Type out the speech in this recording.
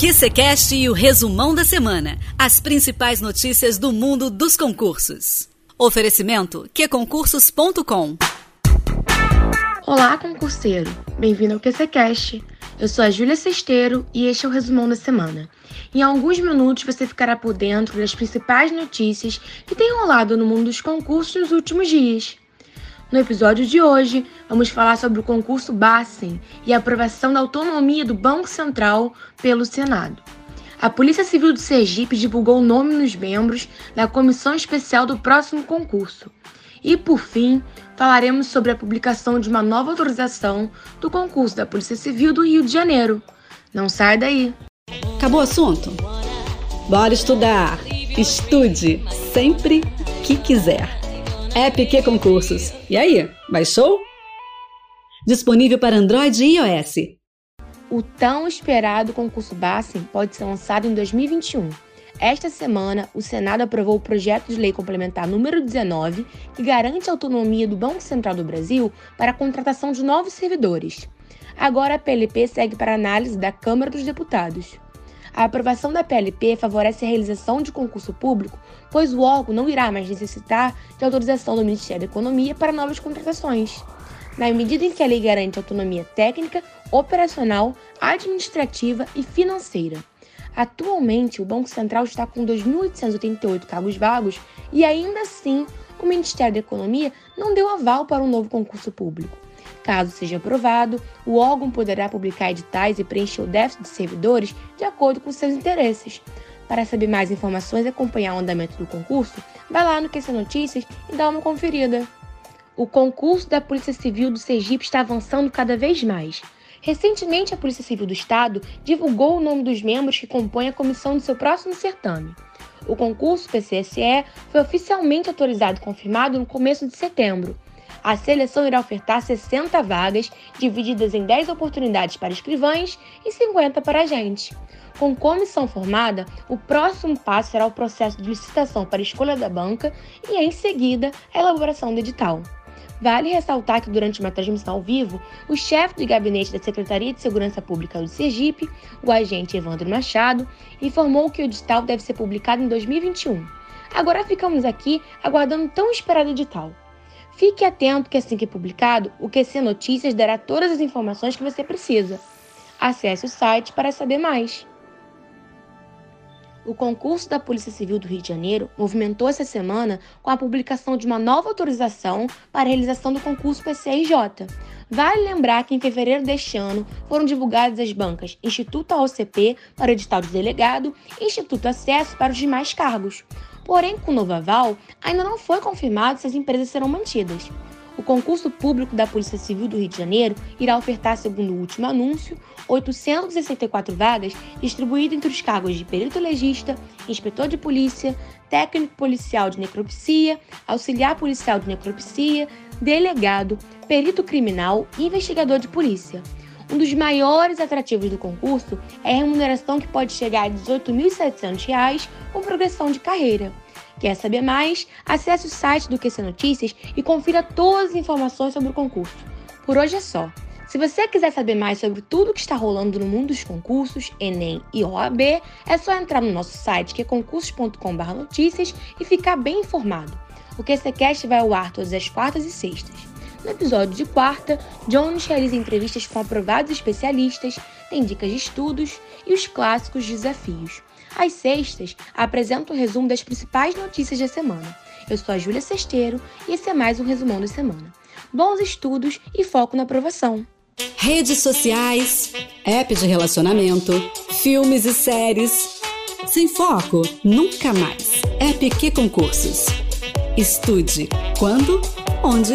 QCCast e o resumão da semana. As principais notícias do mundo dos concursos. Oferecimento qconcursos.com Olá, concurseiro. Bem-vindo ao QCCast. Eu sou a Júlia Sesteiro e este é o resumão da semana. Em alguns minutos você ficará por dentro das principais notícias que têm rolado no mundo dos concursos nos últimos dias. No episódio de hoje, vamos falar sobre o concurso Bassen e a aprovação da autonomia do Banco Central pelo Senado. A Polícia Civil do Sergipe divulgou o nome dos membros da comissão especial do próximo concurso. E, por fim, falaremos sobre a publicação de uma nova autorização do concurso da Polícia Civil do Rio de Janeiro. Não sai daí! Acabou o assunto? Bora estudar! Estude sempre que quiser. App Concursos. E aí, baixou? Disponível para Android e iOS. O tão esperado concurso Bassen pode ser lançado em 2021. Esta semana, o Senado aprovou o projeto de lei complementar número 19, que garante a autonomia do Banco Central do Brasil para a contratação de novos servidores. Agora a PLP segue para análise da Câmara dos Deputados. A aprovação da PLP favorece a realização de concurso público, pois o órgão não irá mais necessitar de autorização do Ministério da Economia para novas contratações. Na medida em que a lei garante autonomia técnica, operacional, administrativa e financeira. Atualmente, o Banco Central está com 2.888 cargos vagos e, ainda assim, o Ministério da Economia não deu aval para um novo concurso público. Caso seja aprovado, o órgão poderá publicar editais e preencher o déficit de servidores de acordo com seus interesses. Para saber mais informações e acompanhar o andamento do concurso, vá lá no QC Notícias e dá uma conferida. O concurso da Polícia Civil do Sergipe está avançando cada vez mais. Recentemente, a Polícia Civil do Estado divulgou o nome dos membros que compõem a comissão do seu próximo certame. O concurso PCSE foi oficialmente autorizado e confirmado no começo de setembro. A seleção irá ofertar 60 vagas, divididas em 10 oportunidades para escrivães e 50 para agentes. Com comissão formada, o próximo passo será o processo de licitação para escolha da banca e, em seguida, a elaboração do edital. Vale ressaltar que, durante uma transmissão ao vivo, o chefe de gabinete da Secretaria de Segurança Pública do Sergipe, o agente Evandro Machado, informou que o edital deve ser publicado em 2021. Agora ficamos aqui aguardando tão esperado edital. Fique atento que assim que publicado, o QC Notícias dará todas as informações que você precisa. Acesse o site para saber mais. O concurso da Polícia Civil do Rio de Janeiro movimentou essa semana com a publicação de uma nova autorização para a realização do concurso PCIJ. Vale lembrar que em fevereiro deste ano foram divulgadas as bancas Instituto AOCP para o edital de delegado e Instituto Acesso para os demais cargos. Porém, com o novo aval, ainda não foi confirmado se as empresas serão mantidas. O concurso público da Polícia Civil do Rio de Janeiro irá ofertar, segundo o último anúncio, 864 vagas distribuídas entre os cargos de perito legista, inspetor de polícia, técnico policial de necropsia, auxiliar policial de necropsia, delegado, perito criminal e investigador de polícia. Um dos maiores atrativos do concurso é a remuneração que pode chegar a R$ 18.700 com progressão de carreira. Quer saber mais? Acesse o site do QC Notícias e confira todas as informações sobre o concurso. Por hoje é só. Se você quiser saber mais sobre tudo o que está rolando no mundo dos concursos, Enem e OAB, é só entrar no nosso site que é concursos.com/notícias e ficar bem informado. O QCcast vai ao ar todas as quartas e sextas. No episódio de quarta, Jones realiza entrevistas com aprovados especialistas, tem dicas de estudos e os clássicos desafios. Às sextas, apresenta o um resumo das principais notícias da semana. Eu sou a Júlia Sesteiro e esse é mais um resumão da semana. Bons estudos e foco na aprovação. Redes sociais, app de relacionamento, filmes e séries. Sem foco, nunca mais. App que concursos. Estude quando, onde